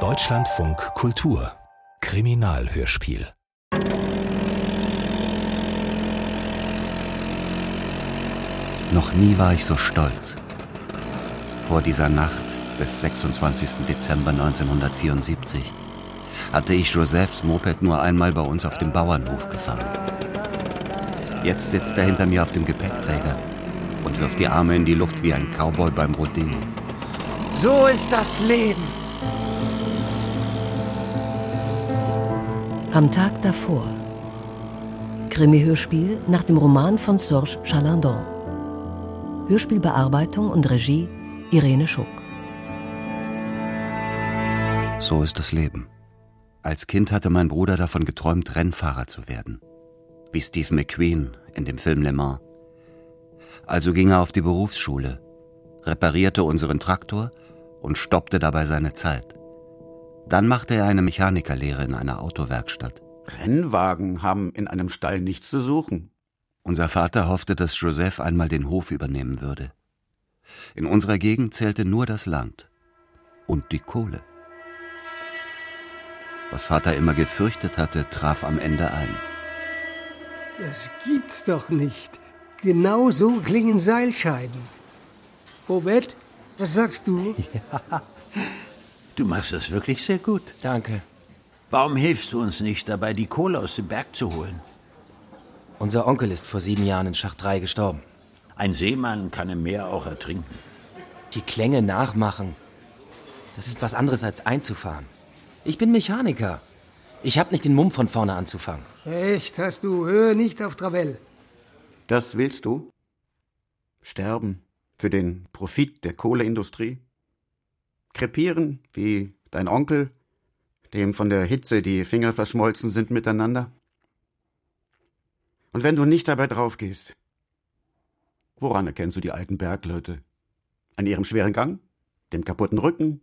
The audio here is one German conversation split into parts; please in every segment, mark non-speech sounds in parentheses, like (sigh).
Deutschlandfunk Kultur Kriminalhörspiel Noch nie war ich so stolz. Vor dieser Nacht des 26. Dezember 1974 hatte ich Josephs Moped nur einmal bei uns auf dem Bauernhof gefahren. Jetzt sitzt er hinter mir auf dem Gepäckträger und wirft die Arme in die Luft wie ein Cowboy beim Rodeo. So ist das Leben. Am Tag davor. Krimi-Hörspiel nach dem Roman von Serge Chalandon. Hörspielbearbeitung und Regie Irene Schuck. So ist das Leben. Als Kind hatte mein Bruder davon geträumt, Rennfahrer zu werden. Wie Steve McQueen in dem Film Le Mans. Also ging er auf die Berufsschule, reparierte unseren Traktor und stoppte dabei seine Zeit. Dann machte er eine Mechanikerlehre in einer Autowerkstatt. Rennwagen haben in einem Stall nichts zu suchen. Unser Vater hoffte, dass Joseph einmal den Hof übernehmen würde. In unserer Gegend zählte nur das Land und die Kohle. Was Vater immer gefürchtet hatte, traf am Ende ein. Das gibt's doch nicht. Genau so klingen Seilscheiben. Robert, was sagst du? Ja, du machst das wirklich sehr gut. Danke. Warum hilfst du uns nicht dabei, die Kohle aus dem Berg zu holen? Unser Onkel ist vor sieben Jahren in Schacht 3 gestorben. Ein Seemann kann im Meer auch ertrinken. Die Klänge nachmachen. Das ist was anderes als einzufahren. Ich bin Mechaniker. Ich hab nicht den Mumm von vorne anzufangen. Echt, hast du. Hör nicht auf Travell. Das willst du? Sterben für den Profit der Kohleindustrie? Krepieren wie dein Onkel, dem von der Hitze die Finger verschmolzen sind miteinander? Und wenn du nicht dabei draufgehst, woran erkennst du die alten Bergleute? An ihrem schweren Gang? Dem kaputten Rücken?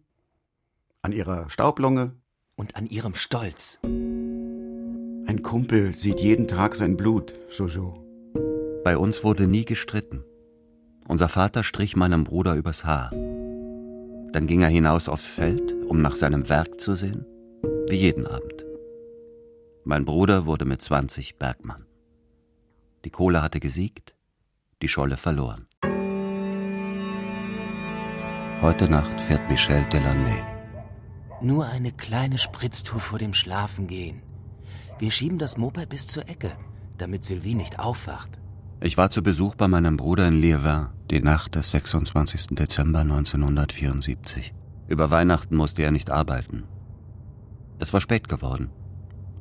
An ihrer Staublunge? Und an ihrem Stolz. Ein Kumpel sieht jeden Tag sein Blut, Jojo. Bei uns wurde nie gestritten. Unser Vater strich meinem Bruder übers Haar. Dann ging er hinaus aufs Feld, um nach seinem Werk zu sehen, wie jeden Abend. Mein Bruder wurde mit 20 Bergmann. Die Kohle hatte gesiegt, die Scholle verloren. Heute Nacht fährt Michel Delaney. Nur eine kleine Spritztour vor dem Schlafengehen. Wir schieben das Moped bis zur Ecke, damit Sylvie nicht aufwacht. Ich war zu Besuch bei meinem Bruder in Liévin, die Nacht des 26. Dezember 1974. Über Weihnachten musste er nicht arbeiten. Es war spät geworden.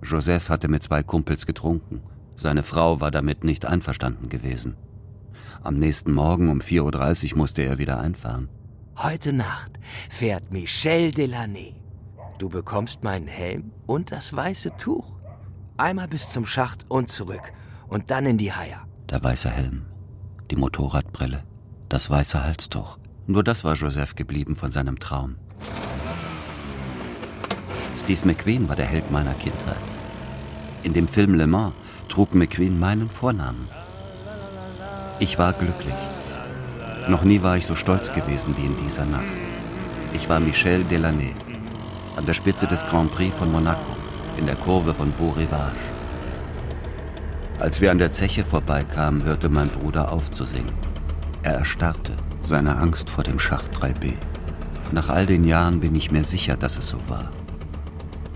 Joseph hatte mit zwei Kumpels getrunken. Seine Frau war damit nicht einverstanden gewesen. Am nächsten Morgen um 4.30 Uhr musste er wieder einfahren. Heute Nacht fährt Michel Delaney. Du bekommst meinen Helm und das weiße Tuch. Einmal bis zum Schacht und zurück und dann in die Haier. Der weiße Helm, die Motorradbrille, das weiße Halstuch. Nur das war Joseph geblieben von seinem Traum. Steve McQueen war der Held meiner Kindheit. In dem Film Le Mans trug McQueen meinen Vornamen. Ich war glücklich. Noch nie war ich so stolz gewesen wie in dieser Nacht. Ich war Michel Delaney, an der Spitze des Grand Prix von Monaco, in der Kurve von Beau Rivage. Als wir an der Zeche vorbeikamen, hörte mein Bruder auf zu singen. Er erstarrte, seine Angst vor dem Schacht 3b. Nach all den Jahren bin ich mir sicher, dass es so war.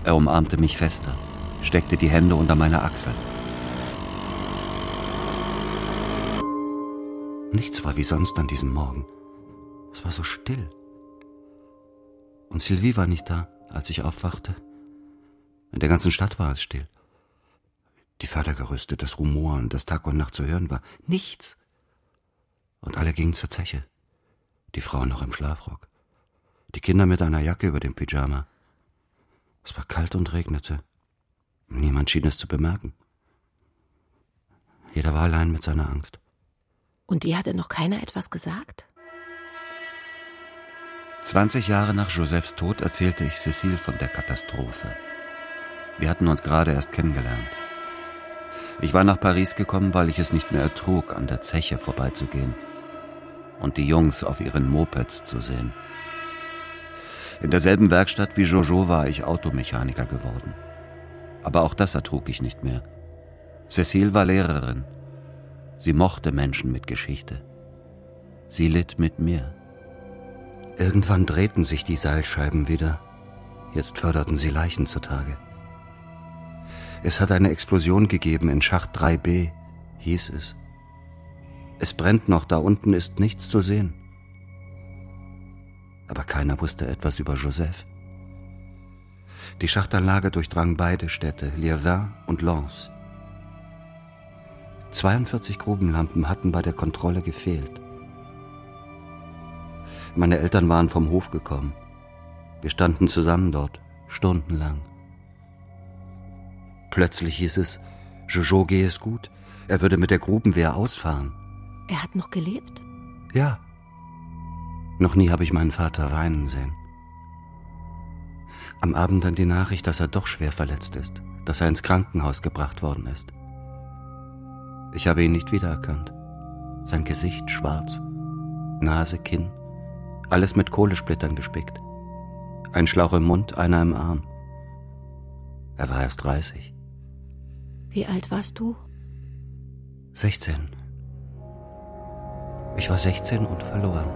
Er umarmte mich fester, steckte die Hände unter meine Achseln. Nichts war wie sonst an diesem Morgen. Es war so still. Und Sylvie war nicht da, als ich aufwachte. In der ganzen Stadt war es still. Die Fördergerüste, das Rumoren, das Tag und Nacht zu hören war. Nichts. Und alle gingen zur Zeche. Die Frauen noch im Schlafrock. Die Kinder mit einer Jacke über dem Pyjama. Es war kalt und regnete. Niemand schien es zu bemerken. Jeder war allein mit seiner Angst. Und dir hatte noch keiner etwas gesagt? 20 Jahre nach Josephs Tod erzählte ich Cecile von der Katastrophe. Wir hatten uns gerade erst kennengelernt. Ich war nach Paris gekommen, weil ich es nicht mehr ertrug, an der Zeche vorbeizugehen und die Jungs auf ihren Mopeds zu sehen. In derselben Werkstatt wie Jojo war ich Automechaniker geworden. Aber auch das ertrug ich nicht mehr. Cecile war Lehrerin. Sie mochte Menschen mit Geschichte. Sie litt mit mir. Irgendwann drehten sich die Seilscheiben wieder. Jetzt förderten sie Leichen zutage. Es hat eine Explosion gegeben in Schacht 3b, hieß es. Es brennt noch, da unten ist nichts zu sehen. Aber keiner wusste etwas über Joseph. Die Schachtanlage durchdrang beide Städte, Liévin und Lens. 42 Grubenlampen hatten bei der Kontrolle gefehlt. Meine Eltern waren vom Hof gekommen. Wir standen zusammen dort, stundenlang. Plötzlich hieß es, Jojo gehe es gut, er würde mit der Grubenwehr ausfahren. Er hat noch gelebt? Ja. Noch nie habe ich meinen Vater weinen sehen. Am Abend dann die Nachricht, dass er doch schwer verletzt ist, dass er ins Krankenhaus gebracht worden ist. Ich habe ihn nicht wiedererkannt. Sein Gesicht schwarz, Nase, Kinn, alles mit Kohlesplittern gespickt. Ein Schlauch im Mund, einer im Arm. Er war erst 30. Wie alt warst du? 16. Ich war 16 und verloren.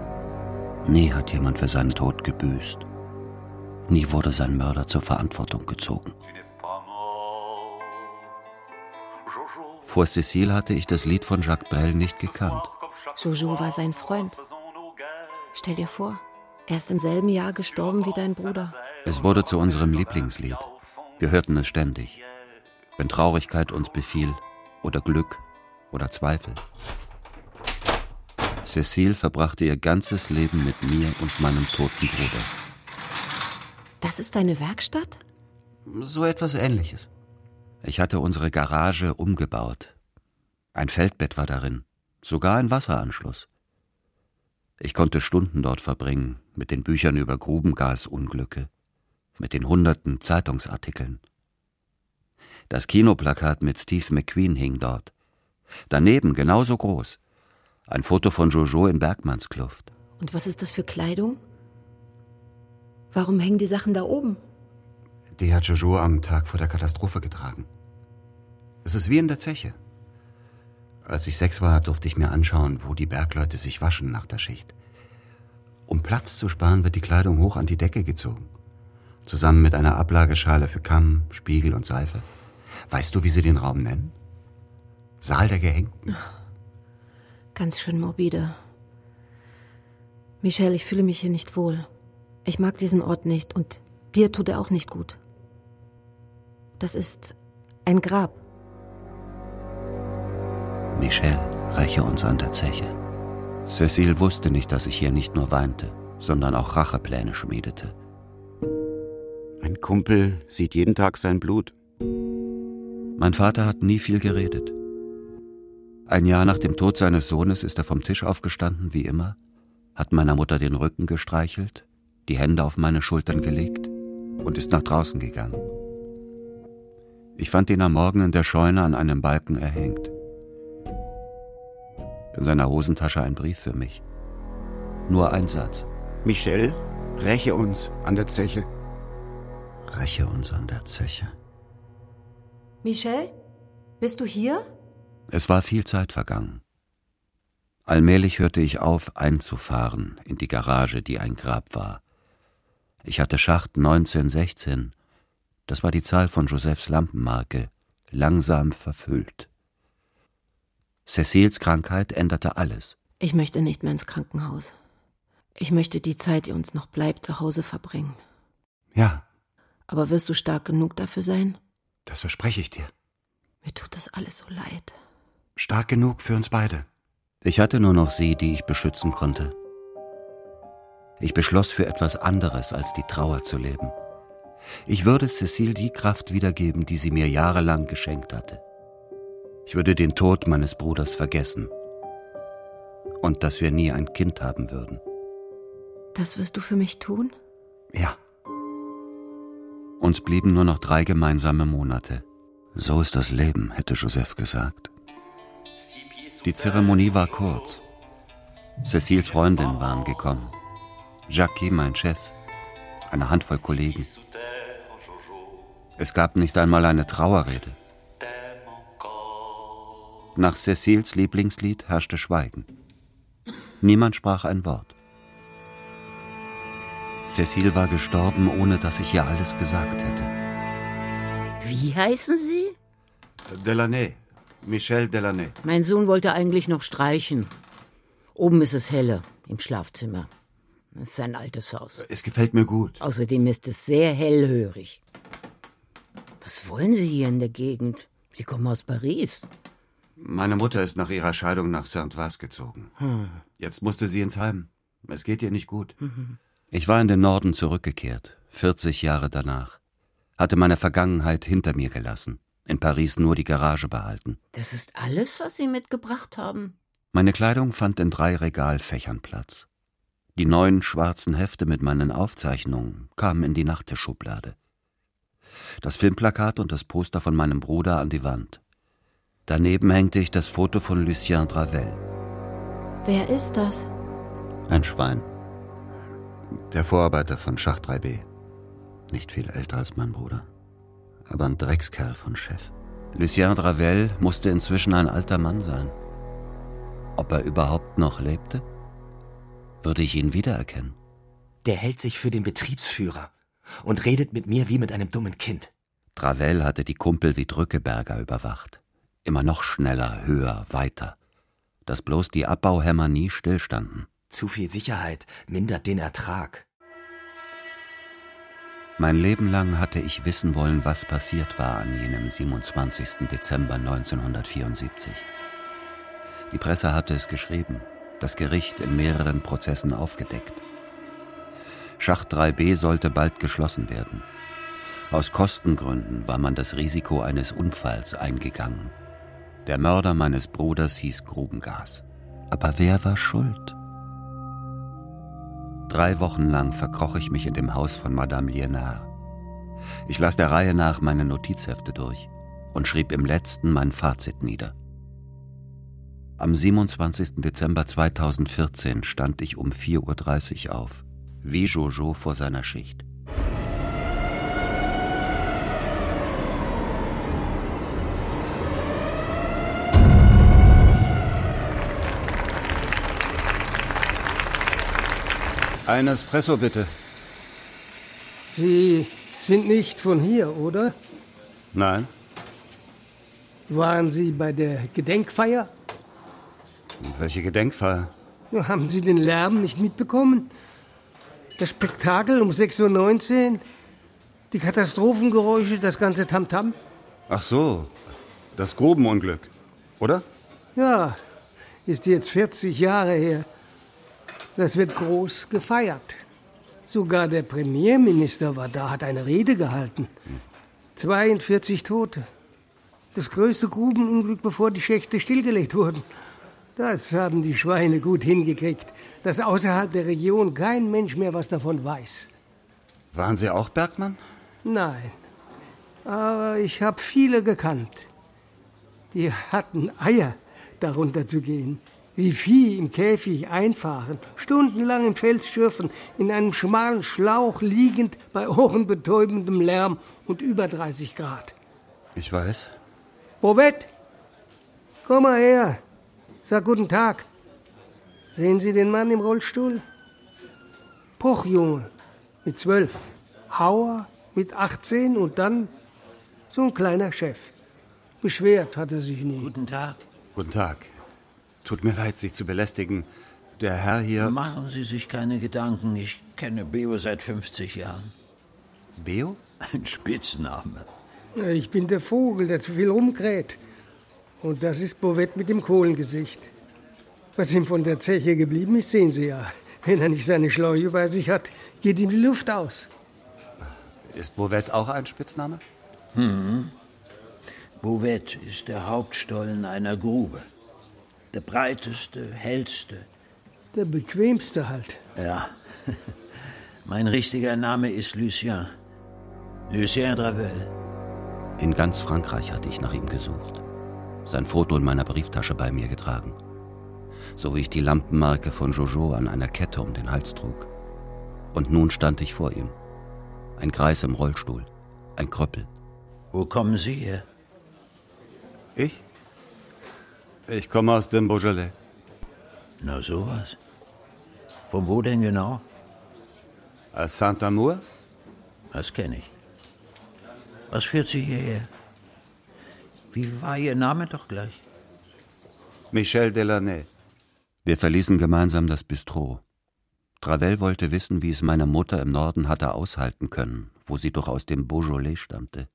Nie hat jemand für seinen Tod gebüßt. Nie wurde sein Mörder zur Verantwortung gezogen. Vor Cécile hatte ich das Lied von Jacques Brel nicht gekannt. Jojo war sein Freund. Stell dir vor, er ist im selben Jahr gestorben wie dein Bruder. Es wurde zu unserem Lieblingslied. Wir hörten es ständig. Wenn Traurigkeit uns befiel oder Glück oder Zweifel. Cécile verbrachte ihr ganzes Leben mit mir und meinem toten Bruder. Das ist deine Werkstatt? So etwas ähnliches. Ich hatte unsere Garage umgebaut. Ein Feldbett war darin, sogar ein Wasseranschluss. Ich konnte Stunden dort verbringen, mit den Büchern über Grubengasunglücke, mit den hunderten Zeitungsartikeln. Das Kinoplakat mit Steve McQueen hing dort. Daneben, genauso groß, ein Foto von Jojo in Bergmannskluft. Und was ist das für Kleidung? Warum hängen die Sachen da oben? Die hat Jojo am Tag vor der Katastrophe getragen. Es ist wie in der Zeche. Als ich sechs war, durfte ich mir anschauen, wo die Bergleute sich waschen nach der Schicht. Um Platz zu sparen, wird die Kleidung hoch an die Decke gezogen. Zusammen mit einer Ablageschale für Kamm, Spiegel und Seife. Weißt du, wie sie den Raum nennen? Saal der Gehängten. Ganz schön morbide. Michelle, ich fühle mich hier nicht wohl. Ich mag diesen Ort nicht und dir tut er auch nicht gut. Das ist ein Grab. Michel, räche uns an der Zeche. Cecile wusste nicht, dass ich hier nicht nur weinte, sondern auch Rachepläne schmiedete. Ein Kumpel sieht jeden Tag sein Blut. Mein Vater hat nie viel geredet. Ein Jahr nach dem Tod seines Sohnes ist er vom Tisch aufgestanden, wie immer, hat meiner Mutter den Rücken gestreichelt, die Hände auf meine Schultern gelegt und ist nach draußen gegangen. Ich fand ihn am Morgen in der Scheune an einem Balken erhängt in seiner Hosentasche ein Brief für mich. Nur ein Satz. Michel, räche uns an der Zeche. Räche uns an der Zeche. Michel, bist du hier? Es war viel Zeit vergangen. Allmählich hörte ich auf, einzufahren in die Garage, die ein Grab war. Ich hatte Schacht 1916, das war die Zahl von Josephs Lampenmarke, langsam verfüllt. Cecils Krankheit änderte alles. Ich möchte nicht mehr ins Krankenhaus. Ich möchte die Zeit, die uns noch bleibt, zu Hause verbringen. Ja. Aber wirst du stark genug dafür sein? Das verspreche ich dir. Mir tut das alles so leid. Stark genug für uns beide. Ich hatte nur noch sie, die ich beschützen konnte. Ich beschloss, für etwas anderes als die Trauer zu leben. Ich würde Cecile die Kraft wiedergeben, die sie mir jahrelang geschenkt hatte. Ich würde den Tod meines Bruders vergessen. Und dass wir nie ein Kind haben würden. Das wirst du für mich tun? Ja. Uns blieben nur noch drei gemeinsame Monate. So ist das Leben, hätte Joseph gesagt. Die Zeremonie war kurz. Cecils Freundinnen waren gekommen. Jackie, mein Chef. eine Handvoll Kollegen. Es gab nicht einmal eine Trauerrede. Nach Cecils Lieblingslied herrschte Schweigen. Niemand sprach ein Wort. Cecile war gestorben, ohne dass ich ihr alles gesagt hätte. Wie heißen Sie? Delaney. Michel Delaney. Mein Sohn wollte eigentlich noch streichen. Oben ist es helle, im Schlafzimmer. Das ist ein altes Haus. Es gefällt mir gut. Außerdem ist es sehr hellhörig. Was wollen Sie hier in der Gegend? Sie kommen aus Paris. Meine Mutter ist nach ihrer Scheidung nach Saint-Vas gezogen. Hm. Jetzt musste sie ins Heim. Es geht ihr nicht gut. Ich war in den Norden zurückgekehrt, 40 Jahre danach. Hatte meine Vergangenheit hinter mir gelassen. In Paris nur die Garage behalten. Das ist alles, was Sie mitgebracht haben? Meine Kleidung fand in drei Regalfächern Platz. Die neuen schwarzen Hefte mit meinen Aufzeichnungen kamen in die Nachttischschublade. Das Filmplakat und das Poster von meinem Bruder an die Wand. Daneben hängte ich das Foto von Lucien Dravel. Wer ist das? Ein Schwein. Der Vorarbeiter von Schacht 3b. Nicht viel älter als mein Bruder. Aber ein Dreckskerl von Chef. Lucien Dravel musste inzwischen ein alter Mann sein. Ob er überhaupt noch lebte? Würde ich ihn wiedererkennen? Der hält sich für den Betriebsführer und redet mit mir wie mit einem dummen Kind. Dravel hatte die Kumpel wie Drückeberger überwacht. Immer noch schneller, höher, weiter. Dass bloß die Abbauhämmer nie stillstanden. Zu viel Sicherheit mindert den Ertrag. Mein Leben lang hatte ich wissen wollen, was passiert war an jenem 27. Dezember 1974. Die Presse hatte es geschrieben, das Gericht in mehreren Prozessen aufgedeckt. Schacht 3b sollte bald geschlossen werden. Aus Kostengründen war man das Risiko eines Unfalls eingegangen. Der Mörder meines Bruders hieß Grubengas. Aber wer war schuld? Drei Wochen lang verkroch ich mich in dem Haus von Madame Lienard. Ich las der Reihe nach meine Notizhefte durch und schrieb im letzten mein Fazit nieder. Am 27. Dezember 2014 stand ich um 4.30 Uhr auf, wie Jojo vor seiner Schicht. Ein Espresso bitte. Sie sind nicht von hier, oder? Nein. Waren Sie bei der Gedenkfeier? Und welche Gedenkfeier? Haben Sie den Lärm nicht mitbekommen? Das Spektakel um 6.19 Uhr? Die Katastrophengeräusche, das ganze Tamtam? Ach so, das Grubenunglück, oder? Ja, ist jetzt 40 Jahre her. Das wird groß gefeiert. Sogar der Premierminister war da, hat eine Rede gehalten. 42 Tote. Das größte Grubenunglück, bevor die Schächte stillgelegt wurden. Das haben die Schweine gut hingekriegt, dass außerhalb der Region kein Mensch mehr was davon weiß. Waren Sie auch Bergmann? Nein, aber ich habe viele gekannt. Die hatten Eier, darunter zu gehen. Wie Vieh im Käfig einfahren, stundenlang im Fels schürfen, in einem schmalen Schlauch liegend bei ohrenbetäubendem Lärm und über 30 Grad. Ich weiß. Bovett, komm mal her. Sag guten Tag. Sehen Sie den Mann im Rollstuhl? Pochjunge mit zwölf. Hauer mit 18 und dann so ein kleiner Chef. Beschwert hat er sich nie. Guten Tag. Guten Tag. Tut mir leid, Sie zu belästigen. Der Herr hier. Machen Sie sich keine Gedanken. Ich kenne Beo seit 50 Jahren. Beo? Ein Spitzname. Ich bin der Vogel, der zu viel rumkräht. Und das ist Bovett mit dem Kohlengesicht. Was ihm von der Zeche geblieben ist, sehen Sie ja. Wenn er nicht seine Schläuche bei sich hat, geht ihm die Luft aus. Ist Bovett auch ein Spitzname? Hm. Bouvet ist der Hauptstollen einer Grube. Der breiteste, hellste. Der bequemste halt. Ja. (laughs) Mein richtiger Name ist Lucien. Lucien Dravel. In ganz Frankreich hatte ich nach ihm gesucht. Sein Foto in meiner Brieftasche bei mir getragen. So wie ich die Lampenmarke von Jojo an einer Kette um den Hals trug. Und nun stand ich vor ihm. Ein Greis im Rollstuhl. Ein Krüppel. Wo kommen Sie her? Ich? Ich komme aus dem Beaujolais. Na sowas. Von wo denn genau? Aus Saint-Amour? Das kenne ich. Was führt Sie hierher? Wie war Ihr Name doch gleich? Michel Delaney. Wir verließen gemeinsam das Bistro. Travel wollte wissen, wie es meine Mutter im Norden hatte aushalten können, wo sie doch aus dem Beaujolais stammte.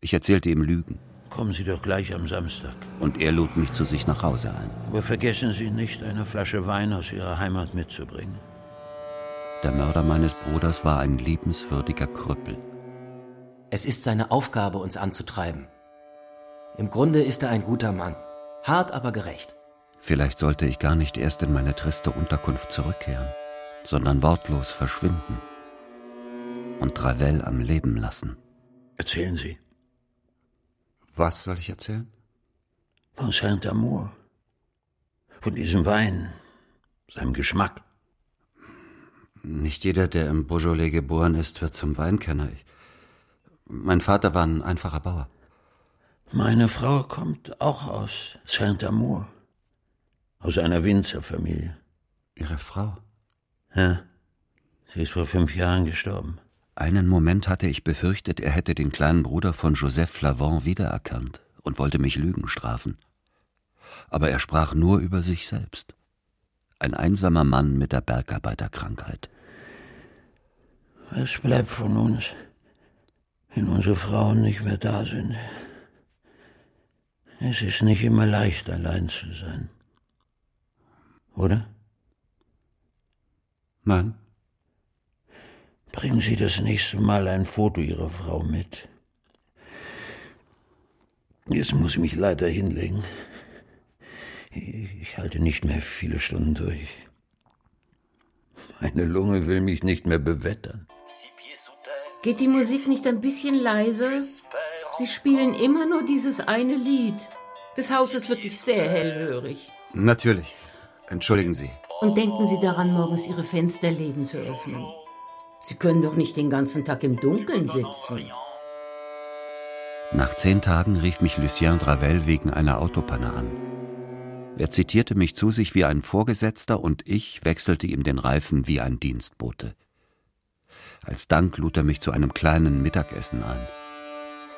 Ich erzählte ihm Lügen. Kommen Sie doch gleich am Samstag. Und er lud mich zu sich nach Hause ein. Aber vergessen Sie nicht, eine Flasche Wein aus Ihrer Heimat mitzubringen. Der Mörder meines Bruders war ein liebenswürdiger Krüppel. Es ist seine Aufgabe, uns anzutreiben. Im Grunde ist er ein guter Mann. Hart, aber gerecht. Vielleicht sollte ich gar nicht erst in meine triste Unterkunft zurückkehren, sondern wortlos verschwinden und Travel am Leben lassen. Erzählen Sie. Was soll ich erzählen? Von Saint-Amour. Von diesem Wein. Seinem Geschmack. Nicht jeder, der im Beaujolais geboren ist, wird zum Weinkenner. Ich, mein Vater war ein einfacher Bauer. Meine Frau kommt auch aus Saint-Amour. Aus einer Winzerfamilie. Ihre Frau? Ja. Sie ist vor fünf Jahren gestorben. Einen Moment hatte ich befürchtet, er hätte den kleinen Bruder von Joseph Flavon wiedererkannt und wollte mich Lügen strafen. Aber er sprach nur über sich selbst. Ein einsamer Mann mit der Bergarbeiterkrankheit. Was bleibt von uns, wenn unsere Frauen nicht mehr da sind? Es ist nicht immer leicht, allein zu sein. Oder? Nein. Bringen Sie das nächste Mal ein Foto Ihrer Frau mit. Jetzt muss ich mich leider hinlegen. Ich halte nicht mehr viele Stunden durch. Meine Lunge will mich nicht mehr bewettern. Geht die Musik nicht ein bisschen leiser? Sie spielen immer nur dieses eine Lied. Das Haus ist wirklich sehr hellhörig. Natürlich. Entschuldigen Sie. Und denken Sie daran, morgens Ihre Fensterläden zu öffnen. Sie können doch nicht den ganzen Tag im Dunkeln sitzen. Nach zehn Tagen rief mich Lucien Dravel wegen einer Autopanne an. Er zitierte mich zu sich wie ein Vorgesetzter und ich wechselte ihm den Reifen wie ein Dienstbote. Als Dank lud er mich zu einem kleinen Mittagessen ein,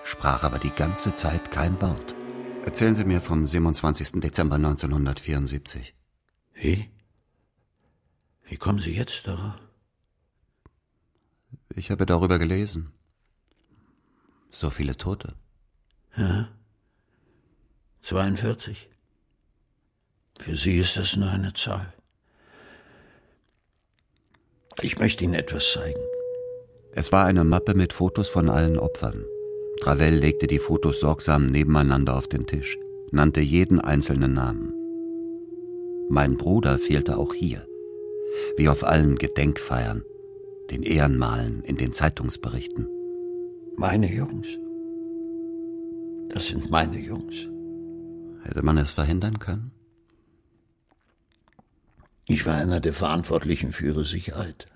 sprach aber die ganze Zeit kein Wort. Erzählen Sie mir vom 27. Dezember 1974. Wie? Wie kommen Sie jetzt darauf? Ich habe darüber gelesen. So viele Tote. Ja. 42. Für Sie ist das nur eine Zahl. Ich möchte Ihnen etwas zeigen. Es war eine Mappe mit Fotos von allen Opfern. Travell legte die Fotos sorgsam nebeneinander auf den Tisch, nannte jeden einzelnen Namen. Mein Bruder fehlte auch hier, wie auf allen Gedenkfeiern, den Ehrenmalen in den Zeitungsberichten. Meine Jungs. Das sind meine Jungs. Hätte man es verhindern können? Ich war einer der Verantwortlichen für ihre Sicherheit.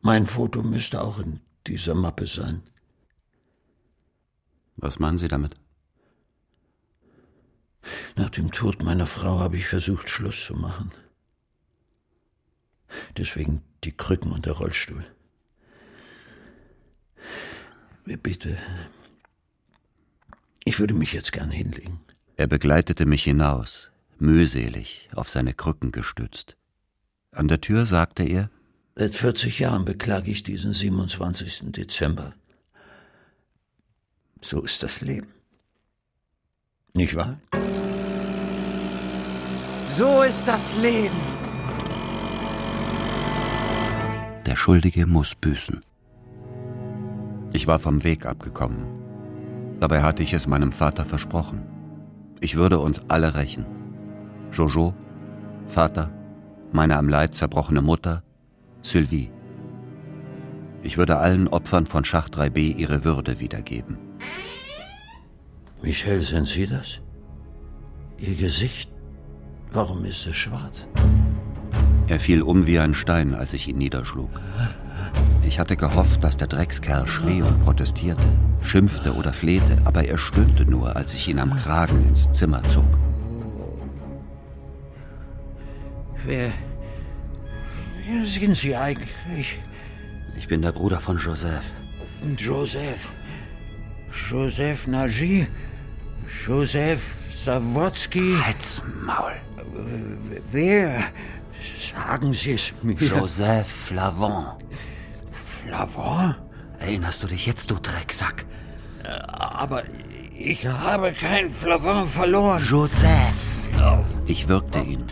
Mein Foto müsste auch in dieser Mappe sein. Was meinen Sie damit? Nach dem Tod meiner Frau habe ich versucht, Schluss zu machen. Deswegen die Krücken und der Rollstuhl. Bitte. Ich würde mich jetzt gern hinlegen. Er begleitete mich hinaus, mühselig, auf seine Krücken gestützt. An der Tür sagte er Seit 40 Jahren beklage ich diesen 27. Dezember. So ist das Leben. Nicht wahr? So ist das Leben. Der Schuldige muss büßen. Ich war vom Weg abgekommen. Dabei hatte ich es meinem Vater versprochen. Ich würde uns alle rächen. Jojo, Vater, meine am Leid zerbrochene Mutter, Sylvie. Ich würde allen Opfern von Schacht 3b ihre Würde wiedergeben. Michel, sind Sie das? Ihr Gesicht, warum ist es schwarz? Er fiel um wie ein Stein, als ich ihn niederschlug. Ich hatte gehofft, dass der Dreckskerl schrie und protestierte, schimpfte oder flehte, aber er stöhnte nur, als ich ihn am Kragen ins Zimmer zog. Wer, wer sind Sie eigentlich? Ich bin der Bruder von Joseph. Joseph. Joseph Nagy? Joseph Sawotzki? Halt's Maul. Wer? Sagen Sie es mir. Joseph Flavon. Flavon? Erinnerst du dich jetzt, du Drecksack? Aber ich habe kein Flavon verloren. Joseph. Ich würgte ihn.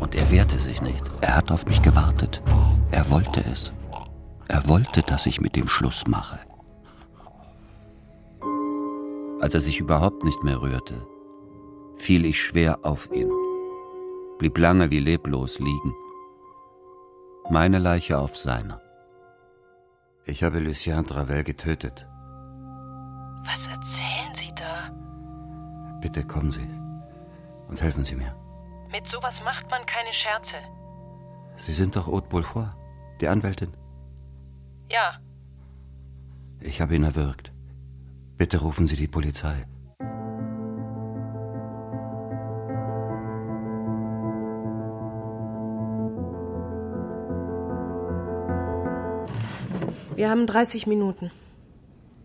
Und er wehrte sich nicht. Er hat auf mich gewartet. Er wollte es. Er wollte, dass ich mit dem Schluss mache. Als er sich überhaupt nicht mehr rührte, fiel ich schwer auf ihn, blieb lange wie leblos liegen. Meine Leiche auf seiner. Ich habe Lucien Dravel getötet. Was erzählen Sie da? Bitte kommen Sie und helfen Sie mir. Mit sowas macht man keine Scherze. Sie sind doch Haute Beaufort, die Anwältin. Ja, Ich habe ihn erwürgt. Bitte rufen Sie die Polizei. Wir haben 30 Minuten.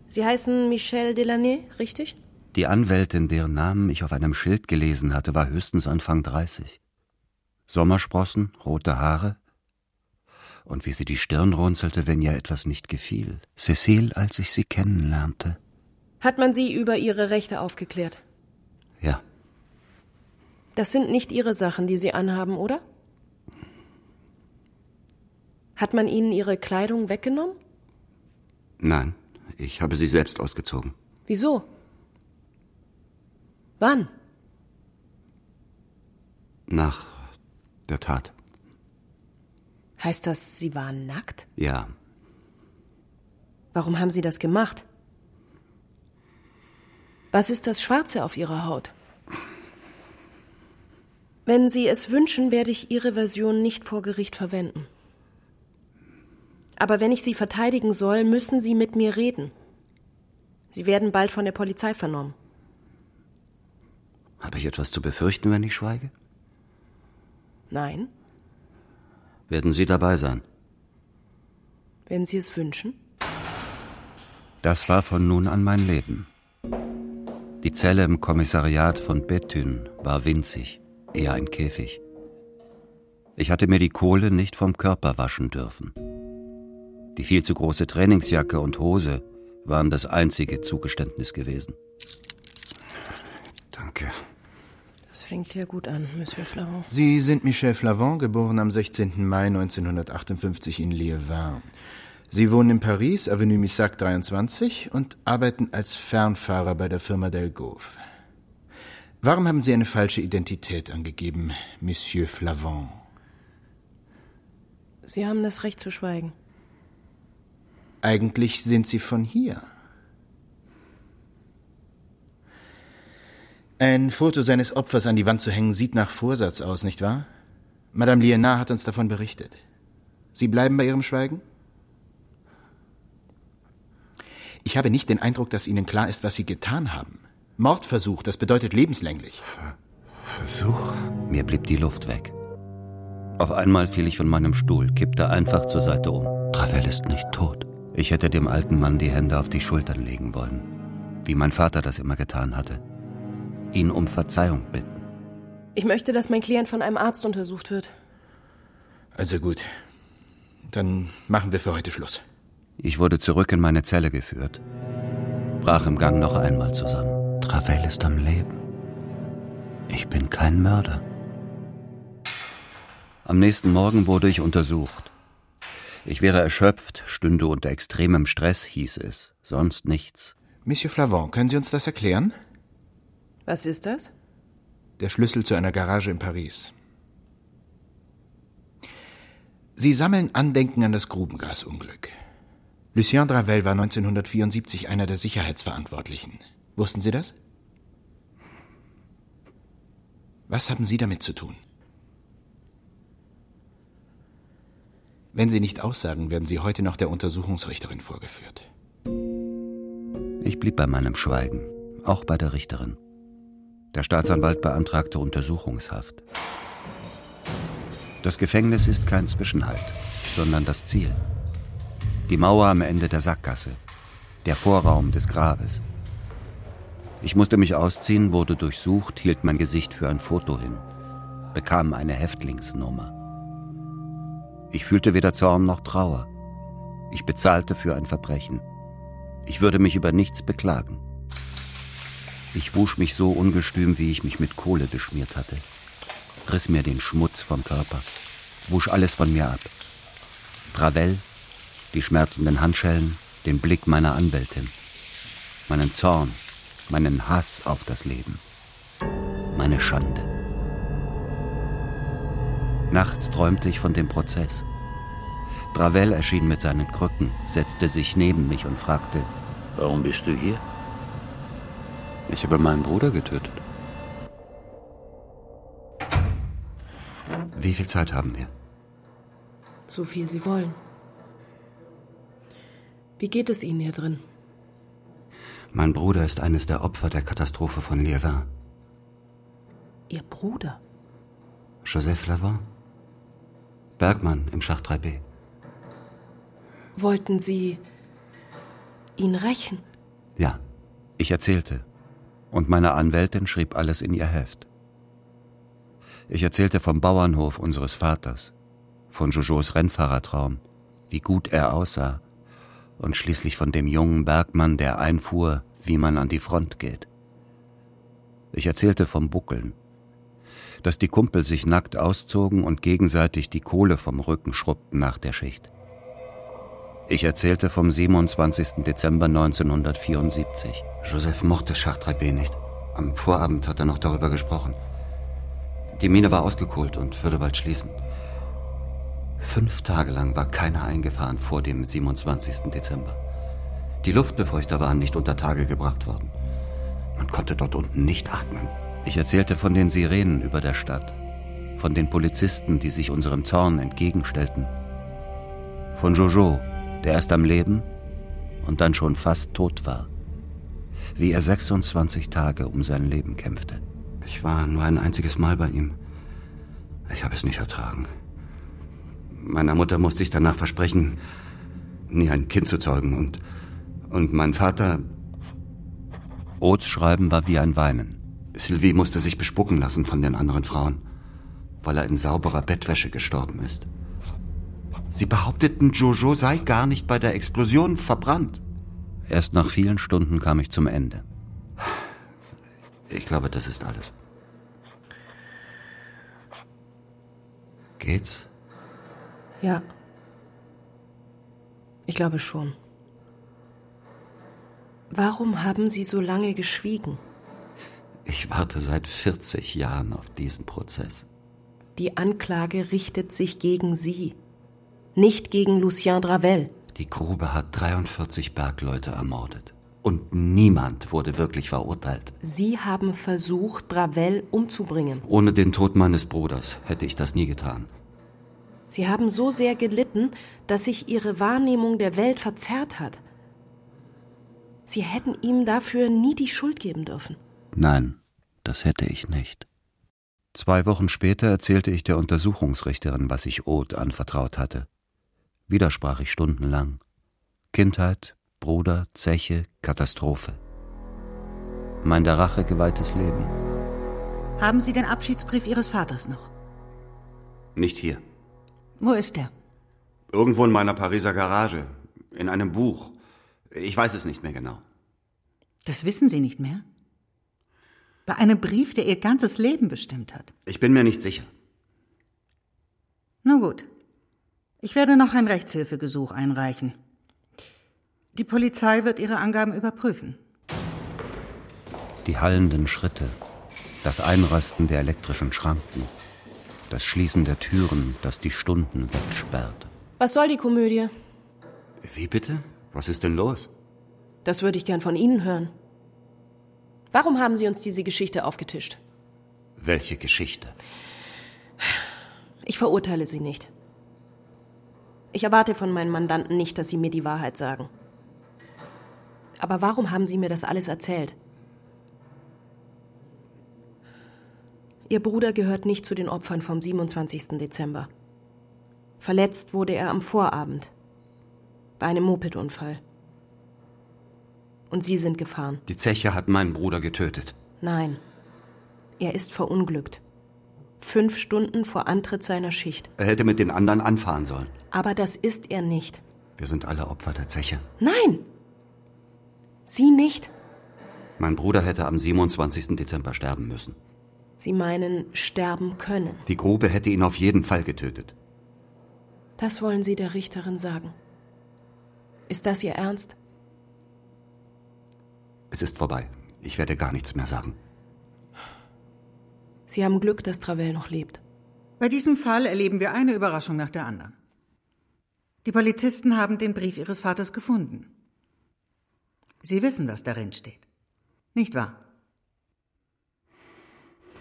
Sie heißen Michel Delaney, richtig? Die Anwältin, deren Namen ich auf einem Schild gelesen hatte, war höchstens Anfang 30. Sommersprossen, rote Haare. Und wie sie die Stirn runzelte, wenn ihr etwas nicht gefiel. Cecile, als ich sie kennenlernte. Hat man Sie über Ihre Rechte aufgeklärt? Ja, Das sind nicht Ihre Sachen, die Sie anhaben, oder? Hat man Ihnen Ihre Kleidung weggenommen? Nein, ich habe sie selbst ausgezogen. Wieso? Wann? Nach der Tat. Heißt das, Sie waren nackt? Ja, Warum haben Sie das gemacht? Was ist das Schwarze auf Ihrer Haut? Wenn Sie es wünschen, werde ich Ihre Version nicht vor Gericht verwenden. Aber wenn ich Sie verteidigen soll, müssen Sie mit mir reden. Sie werden bald von der Polizei vernommen. habe ich etwas zu befürchten, wenn ich schweige? Nein, Werden Sie dabei sein? wenn Sie es wünschen. Das war von nun an mein Leben. Die Zelle im Kommissariat von Bethune war winzig, eher ein Käfig. Ich hatte mir die Kohle nicht vom Körper waschen dürfen. Die viel zu große Trainingsjacke und Hose waren das einzige Zugeständnis gewesen. Danke. Das fängt ja gut an, Monsieur Flavon. Sie sind Michel Flavon, geboren am 16. Mai 1958 in Liévin. Sie wohnen in Paris, Avenue Missac 23 und arbeiten als Fernfahrer bei der Firma Delgauve. Warum haben Sie eine falsche Identität angegeben, Monsieur Flavon? Sie haben das Recht zu schweigen. Eigentlich sind Sie von hier. Ein Foto seines Opfers an die Wand zu hängen sieht nach Vorsatz aus, nicht wahr? Madame Lienard hat uns davon berichtet. Sie bleiben bei Ihrem Schweigen? Ich habe nicht den Eindruck, dass Ihnen klar ist, was Sie getan haben. Mordversuch, das bedeutet lebenslänglich. Versuch? Mir blieb die Luft weg. Auf einmal fiel ich von meinem Stuhl, kippte einfach zur Seite um. Travel ist nicht tot. Ich hätte dem alten Mann die Hände auf die Schultern legen wollen, wie mein Vater das immer getan hatte. Ihn um Verzeihung bitten. Ich möchte, dass mein Klient von einem Arzt untersucht wird. Also gut. Dann machen wir für heute Schluss. Ich wurde zurück in meine Zelle geführt, brach im Gang noch einmal zusammen. Travel ist am Leben. Ich bin kein Mörder. Am nächsten Morgen wurde ich untersucht. Ich wäre erschöpft, stünde unter extremem Stress, hieß es. Sonst nichts. Monsieur Flavon, können Sie uns das erklären? Was ist das? Der Schlüssel zu einer Garage in Paris. Sie sammeln Andenken an das Grubengasunglück. Lucien Dravel war 1974 einer der Sicherheitsverantwortlichen. Wussten Sie das? Was haben Sie damit zu tun? Wenn Sie nicht aussagen, werden Sie heute noch der Untersuchungsrichterin vorgeführt. Ich blieb bei meinem Schweigen, auch bei der Richterin. Der Staatsanwalt beantragte Untersuchungshaft. Das Gefängnis ist kein Zwischenhalt, sondern das Ziel. Die Mauer am Ende der Sackgasse, der Vorraum des Grabes. Ich musste mich ausziehen, wurde durchsucht, hielt mein Gesicht für ein Foto hin, bekam eine Häftlingsnummer. Ich fühlte weder Zorn noch Trauer. Ich bezahlte für ein Verbrechen. Ich würde mich über nichts beklagen. Ich wusch mich so ungestüm, wie ich mich mit Kohle beschmiert hatte. Riss mir den Schmutz vom Körper, wusch alles von mir ab. Travell, die schmerzenden Handschellen, den Blick meiner Anwältin, meinen Zorn, meinen Hass auf das Leben, meine Schande. Nachts träumte ich von dem Prozess. Bravel erschien mit seinen Krücken, setzte sich neben mich und fragte, Warum bist du hier? Ich habe meinen Bruder getötet. Wie viel Zeit haben wir? So viel Sie wollen. Wie geht es Ihnen hier drin? Mein Bruder ist eines der Opfer der Katastrophe von Liévin. Ihr Bruder? Joseph Lavin. Bergmann im Schacht 3b. Wollten Sie ihn rächen? Ja, ich erzählte. Und meine Anwältin schrieb alles in ihr Heft. Ich erzählte vom Bauernhof unseres Vaters, von Jojos Rennfahrertraum, wie gut er aussah, und schließlich von dem jungen Bergmann, der einfuhr, wie man an die Front geht. Ich erzählte vom Buckeln, dass die Kumpel sich nackt auszogen und gegenseitig die Kohle vom Rücken schrubbten nach der Schicht. Ich erzählte vom 27. Dezember 1974. Joseph mochte Schacht 3b nicht. Am Vorabend hat er noch darüber gesprochen. Die Mine war ausgekohlt und würde bald schließen. Fünf Tage lang war keiner eingefahren vor dem 27. Dezember. Die Luftbefeuchter waren nicht unter Tage gebracht worden. Man konnte dort unten nicht atmen. Ich erzählte von den Sirenen über der Stadt, von den Polizisten, die sich unserem Zorn entgegenstellten, von Jojo, der erst am Leben und dann schon fast tot war, wie er 26 Tage um sein Leben kämpfte. Ich war nur ein einziges Mal bei ihm. Ich habe es nicht ertragen. Meiner Mutter musste ich danach versprechen, nie ein Kind zu zeugen und, und mein Vater... Oths Schreiben war wie ein Weinen. Sylvie musste sich bespucken lassen von den anderen Frauen, weil er in sauberer Bettwäsche gestorben ist. Sie behaupteten, Jojo sei gar nicht bei der Explosion verbrannt. Erst nach vielen Stunden kam ich zum Ende. Ich glaube, das ist alles. Geht's? Ja. Ich glaube schon. Warum haben Sie so lange geschwiegen? Ich warte seit 40 Jahren auf diesen Prozess. Die Anklage richtet sich gegen Sie, nicht gegen Lucien Dravel. Die Grube hat 43 Bergleute ermordet. Und niemand wurde wirklich verurteilt. Sie haben versucht, Dravel umzubringen. Ohne den Tod meines Bruders hätte ich das nie getan. Sie haben so sehr gelitten, dass sich Ihre Wahrnehmung der Welt verzerrt hat. Sie hätten ihm dafür nie die Schuld geben dürfen. Nein, das hätte ich nicht. Zwei Wochen später erzählte ich der Untersuchungsrichterin, was ich Oth anvertraut hatte. Wieder sprach ich stundenlang. Kindheit, Bruder, Zeche, Katastrophe. Mein der Rache geweihtes Leben. Haben Sie den Abschiedsbrief Ihres Vaters noch? Nicht hier. Wo ist er? Irgendwo in meiner Pariser Garage. In einem Buch. Ich weiß es nicht mehr genau. Das wissen Sie nicht mehr? Bei einem Brief, der Ihr ganzes Leben bestimmt hat. Ich bin mir nicht sicher. Na gut. Ich werde noch ein Rechtshilfegesuch einreichen. Die Polizei wird Ihre Angaben überprüfen. Die hallenden Schritte, das Einrasten der elektrischen Schranken, das Schließen der Türen, das die Stunden wegsperrt. Was soll die Komödie? Wie bitte? Was ist denn los? Das würde ich gern von Ihnen hören. Warum haben Sie uns diese Geschichte aufgetischt? Welche Geschichte? Ich verurteile Sie nicht. Ich erwarte von meinen Mandanten nicht, dass sie mir die Wahrheit sagen. Aber warum haben Sie mir das alles erzählt? Ihr Bruder gehört nicht zu den Opfern vom 27. Dezember. Verletzt wurde er am Vorabend. Bei einem Mopedunfall. Und Sie sind gefahren. Die Zeche hat meinen Bruder getötet. Nein. Er ist verunglückt. Fünf Stunden vor Antritt seiner Schicht. Er hätte mit den anderen anfahren sollen. Aber das ist er nicht. Wir sind alle Opfer der Zeche. Nein! Sie nicht? Mein Bruder hätte am 27. Dezember sterben müssen. Sie meinen sterben können. Die Grube hätte ihn auf jeden Fall getötet. Das wollen Sie der Richterin sagen. Ist das Ihr Ernst? Es ist vorbei. Ich werde gar nichts mehr sagen. Sie haben Glück, dass Travell noch lebt. Bei diesem Fall erleben wir eine Überraschung nach der anderen. Die Polizisten haben den Brief Ihres Vaters gefunden. Sie wissen, was darin steht. Nicht wahr?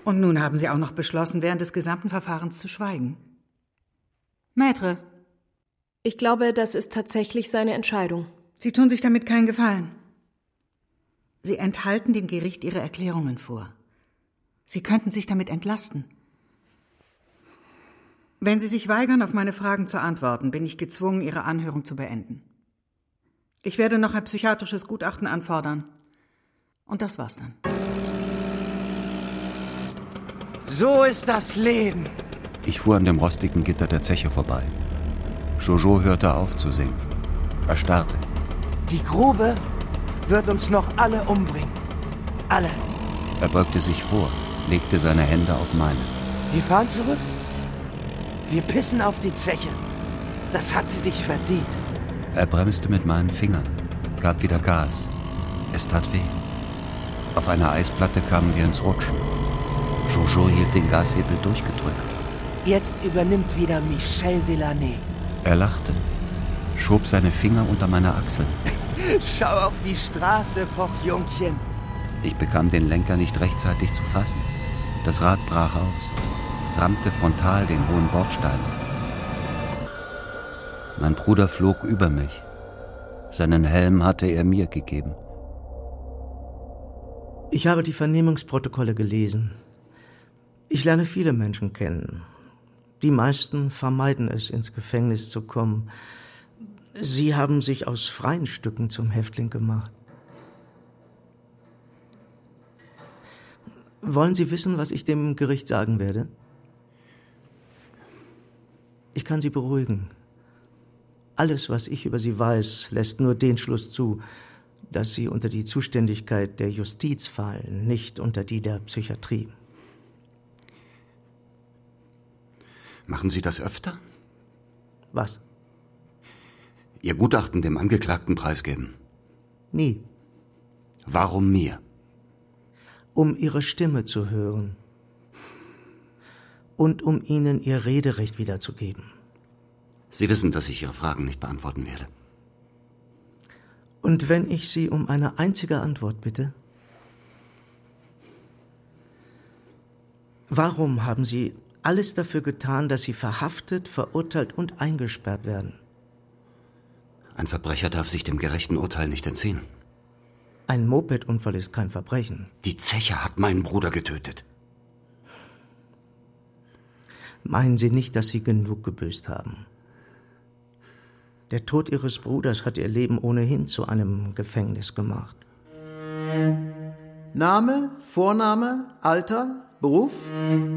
Und nun haben Sie auch noch beschlossen, während des gesamten Verfahrens zu schweigen. Maître. Ich glaube, das ist tatsächlich seine Entscheidung. Sie tun sich damit keinen Gefallen. Sie enthalten dem Gericht Ihre Erklärungen vor. Sie könnten sich damit entlasten. Wenn Sie sich weigern, auf meine Fragen zu antworten, bin ich gezwungen, Ihre Anhörung zu beenden. Ich werde noch ein psychiatrisches Gutachten anfordern. Und das war's dann. So ist das Leben. Ich fuhr an dem rostigen Gitter der Zeche vorbei. Jojo hörte auf zu singen. Er starrte. Die Grube wird uns noch alle umbringen. Alle. Er beugte sich vor, legte seine Hände auf meine. Wir fahren zurück. Wir pissen auf die Zeche. Das hat sie sich verdient. Er bremste mit meinen Fingern, gab wieder Gas. Es tat weh. Auf einer Eisplatte kamen wir ins Rutschen. Jojo hielt den Gashebel durchgedrückt. Jetzt übernimmt wieder Michel Delaney. Er lachte, schob seine Finger unter meine Achseln. (laughs) Schau auf die Straße, Pochjungchen. Ich bekam den Lenker nicht rechtzeitig zu fassen. Das Rad brach aus, rammte frontal den hohen Bordstein. Mein Bruder flog über mich. Seinen Helm hatte er mir gegeben. Ich habe die Vernehmungsprotokolle gelesen. Ich lerne viele Menschen kennen. Die meisten vermeiden es, ins Gefängnis zu kommen. Sie haben sich aus freien Stücken zum Häftling gemacht. Wollen Sie wissen, was ich dem Gericht sagen werde? Ich kann Sie beruhigen. Alles, was ich über Sie weiß, lässt nur den Schluss zu, dass Sie unter die Zuständigkeit der Justiz fallen, nicht unter die der Psychiatrie. Machen Sie das öfter? Was? Ihr Gutachten dem Angeklagten preisgeben? Nie. Warum mir? Um Ihre Stimme zu hören. Und um Ihnen Ihr Rederecht wiederzugeben. Sie wissen, dass ich Ihre Fragen nicht beantworten werde. Und wenn ich Sie um eine einzige Antwort bitte? Warum haben Sie alles dafür getan, dass Sie verhaftet, verurteilt und eingesperrt werden? Ein Verbrecher darf sich dem gerechten Urteil nicht entziehen. Ein Mopedunfall ist kein Verbrechen. Die Zeche hat meinen Bruder getötet. Meinen Sie nicht, dass Sie genug gebüßt haben? Der Tod Ihres Bruders hat Ihr Leben ohnehin zu einem Gefängnis gemacht. Name, Vorname, Alter, Beruf?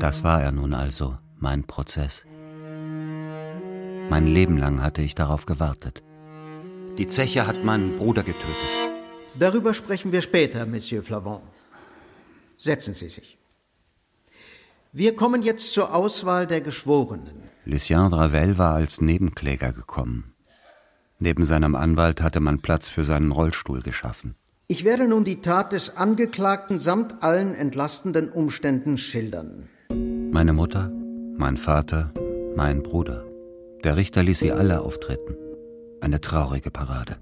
Das war er nun also, mein Prozess. Mein Leben lang hatte ich darauf gewartet. Die Zeche hat meinen Bruder getötet. Darüber sprechen wir später, Monsieur Flavon. Setzen Sie sich. Wir kommen jetzt zur Auswahl der Geschworenen. Lucien Dravel war als Nebenkläger gekommen. Neben seinem Anwalt hatte man Platz für seinen Rollstuhl geschaffen. Ich werde nun die Tat des Angeklagten samt allen entlastenden Umständen schildern. Meine Mutter, mein Vater, mein Bruder. Der Richter ließ sie alle auftreten. Eine traurige Parade.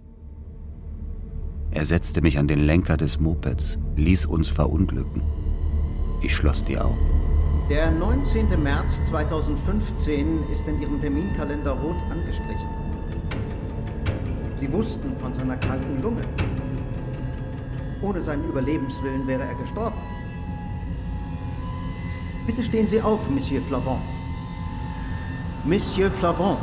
Er setzte mich an den Lenker des Mopeds, ließ uns verunglücken. Ich schloss die Augen. Der 19. März 2015 ist in Ihrem Terminkalender rot angestrichen. Sie wussten von seiner kranken Lunge. Ohne seinen Überlebenswillen wäre er gestorben. Bitte stehen Sie auf, Monsieur Flavon. Monsieur Flavon.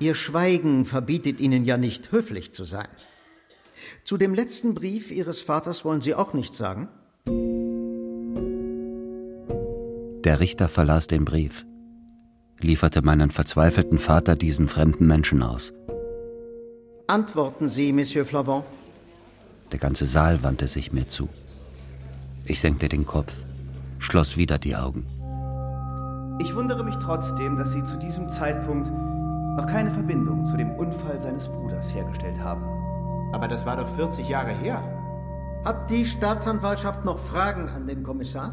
Ihr Schweigen verbietet Ihnen ja nicht, höflich zu sein. Zu dem letzten Brief Ihres Vaters wollen Sie auch nichts sagen? Der Richter verlas den Brief, lieferte meinen verzweifelten Vater diesen fremden Menschen aus. Antworten Sie, Monsieur Flavon. Der ganze Saal wandte sich mir zu. Ich senkte den Kopf, schloss wieder die Augen. Ich wundere mich trotzdem, dass Sie zu diesem Zeitpunkt noch keine Verbindung zu dem Unfall seines Bruders hergestellt haben. Aber das war doch 40 Jahre her. Hat die Staatsanwaltschaft noch Fragen an den Kommissar?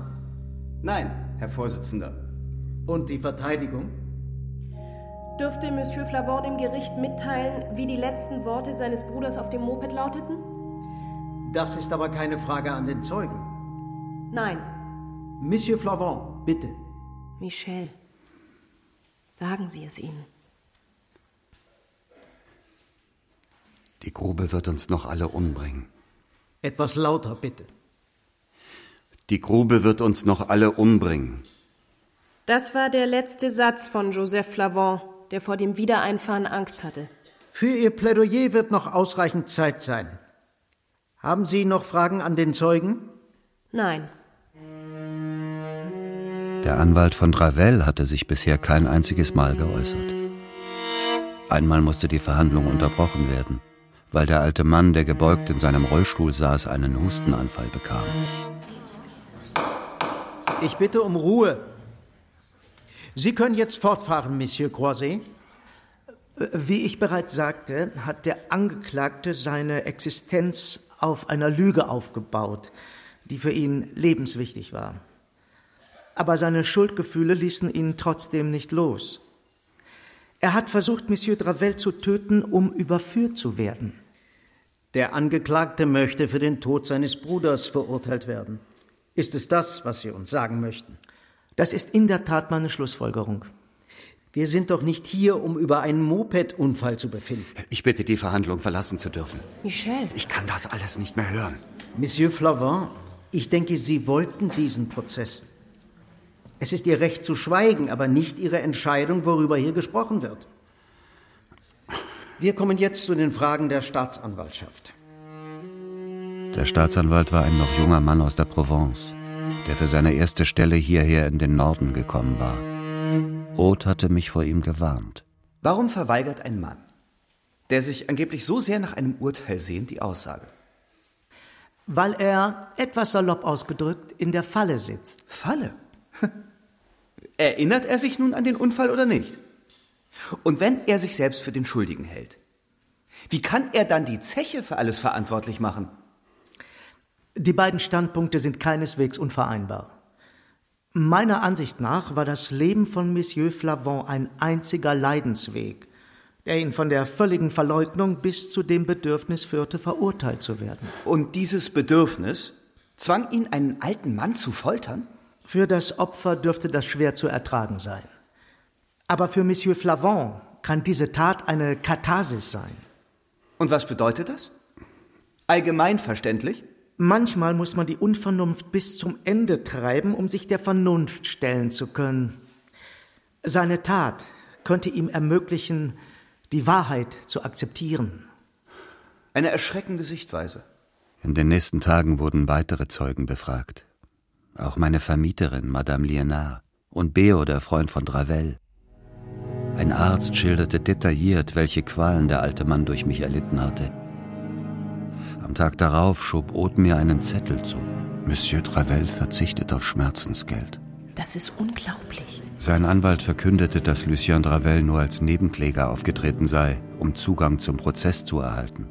Nein, Herr Vorsitzender. Und die Verteidigung? Dürfte Monsieur Flavon dem Gericht mitteilen, wie die letzten Worte seines Bruders auf dem Moped lauteten? Das ist aber keine Frage an den Zeugen. Nein. Monsieur Flavon, bitte. Michel, sagen Sie es ihnen. Die Grube wird uns noch alle umbringen. Etwas lauter, bitte. Die Grube wird uns noch alle umbringen. Das war der letzte Satz von Joseph Flavon, der vor dem Wiedereinfahren Angst hatte. Für Ihr Plädoyer wird noch ausreichend Zeit sein. Haben Sie noch Fragen an den Zeugen? Nein. Der Anwalt von Ravel hatte sich bisher kein einziges Mal geäußert. Einmal musste die Verhandlung unterbrochen werden, weil der alte Mann, der gebeugt in seinem Rollstuhl saß, einen Hustenanfall bekam. Ich bitte um Ruhe. Sie können jetzt fortfahren, Monsieur Croiset. Wie ich bereits sagte, hat der Angeklagte seine Existenz auf einer Lüge aufgebaut, die für ihn lebenswichtig war. Aber seine Schuldgefühle ließen ihn trotzdem nicht los. Er hat versucht, Monsieur Dravel zu töten, um überführt zu werden. Der Angeklagte möchte für den Tod seines Bruders verurteilt werden. Ist es das, was Sie uns sagen möchten? Das ist in der Tat meine Schlussfolgerung. Wir sind doch nicht hier, um über einen Moped-Unfall zu befinden. Ich bitte, die Verhandlung verlassen zu dürfen. Michel. Ich kann das alles nicht mehr hören. Monsieur Flavin, ich denke, Sie wollten diesen Prozess. Es ist Ihr Recht zu schweigen, aber nicht Ihre Entscheidung, worüber hier gesprochen wird. Wir kommen jetzt zu den Fragen der Staatsanwaltschaft. Der Staatsanwalt war ein noch junger Mann aus der Provence, der für seine erste Stelle hierher in den Norden gekommen war. Oth hatte mich vor ihm gewarnt. Warum verweigert ein Mann, der sich angeblich so sehr nach einem Urteil sehnt, die Aussage? Weil er, etwas salopp ausgedrückt, in der Falle sitzt. Falle? (laughs) Erinnert er sich nun an den Unfall oder nicht? Und wenn er sich selbst für den Schuldigen hält, wie kann er dann die Zeche für alles verantwortlich machen? Die beiden Standpunkte sind keineswegs unvereinbar. Meiner Ansicht nach war das Leben von Monsieur Flavon ein einziger Leidensweg, der ihn von der völligen Verleugnung bis zu dem Bedürfnis führte, verurteilt zu werden. Und dieses Bedürfnis zwang ihn, einen alten Mann zu foltern? Für das Opfer dürfte das schwer zu ertragen sein. Aber für Monsieur Flavon kann diese Tat eine Katharsis sein. Und was bedeutet das? Allgemeinverständlich? Manchmal muss man die Unvernunft bis zum Ende treiben, um sich der Vernunft stellen zu können. Seine Tat könnte ihm ermöglichen, die Wahrheit zu akzeptieren. Eine erschreckende Sichtweise. In den nächsten Tagen wurden weitere Zeugen befragt. Auch meine Vermieterin, Madame Lienard, und Beo, der Freund von Dravel. Ein Arzt schilderte detailliert, welche Qualen der alte Mann durch mich erlitten hatte. Am Tag darauf schob Oth mir einen Zettel zu. Monsieur Dravel verzichtet auf Schmerzensgeld. Das ist unglaublich. Sein Anwalt verkündete, dass Lucien Dravel nur als Nebenkläger aufgetreten sei, um Zugang zum Prozess zu erhalten.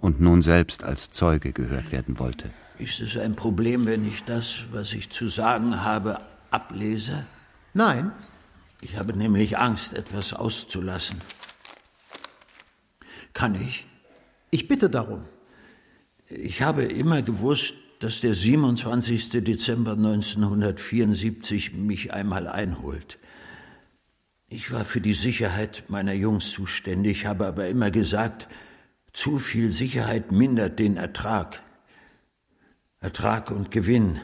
Und nun selbst als Zeuge gehört werden wollte. Ist es ein Problem, wenn ich das, was ich zu sagen habe, ablese? Nein. Ich habe nämlich Angst, etwas auszulassen. Kann ich? Ich bitte darum. Ich habe immer gewusst, dass der 27. Dezember 1974 mich einmal einholt. Ich war für die Sicherheit meiner Jungs zuständig, habe aber immer gesagt, zu viel Sicherheit mindert den Ertrag. Ertrag und Gewinn,